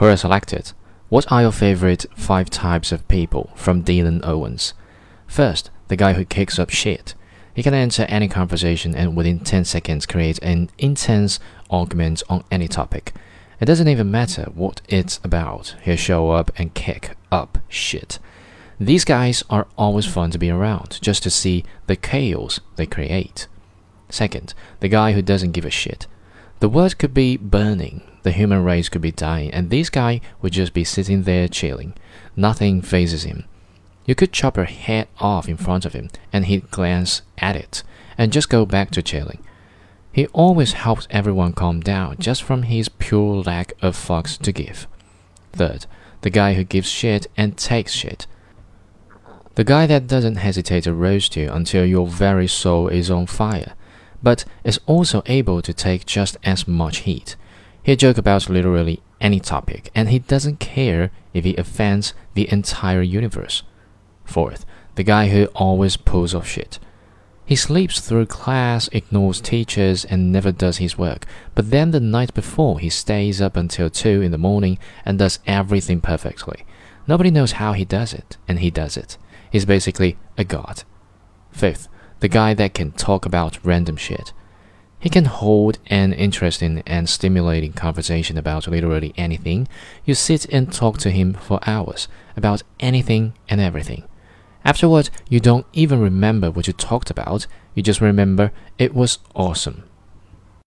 Quora selected. What are your favorite five types of people? From Dylan Owens. First, the guy who kicks up shit. He can enter any conversation and within 10 seconds create an intense argument on any topic. It doesn't even matter what it's about. He'll show up and kick up shit. These guys are always fun to be around, just to see the chaos they create. Second, the guy who doesn't give a shit. The world could be burning, the human race could be dying, and this guy would just be sitting there chilling. Nothing fazes him. You could chop your head off in front of him, and he'd glance at it and just go back to chilling. He always helps everyone calm down just from his pure lack of fucks to give. Third, the guy who gives shit and takes shit. The guy that doesn't hesitate to roast you until your very soul is on fire, but is also able to take just as much heat. He'll joke about literally any topic, and he doesn't care if he offends the entire universe. Fourth, the guy who always pulls off shit. He sleeps through class, ignores teachers, and never does his work. But then the night before, he stays up until 2 in the morning and does everything perfectly. Nobody knows how he does it, and he does it. He's basically a god. Fifth, the guy that can talk about random shit. He can hold an interesting and stimulating conversation about literally anything. You sit and talk to him for hours about anything and everything. Afterward, you don't even remember what you talked about, you just remember it was awesome.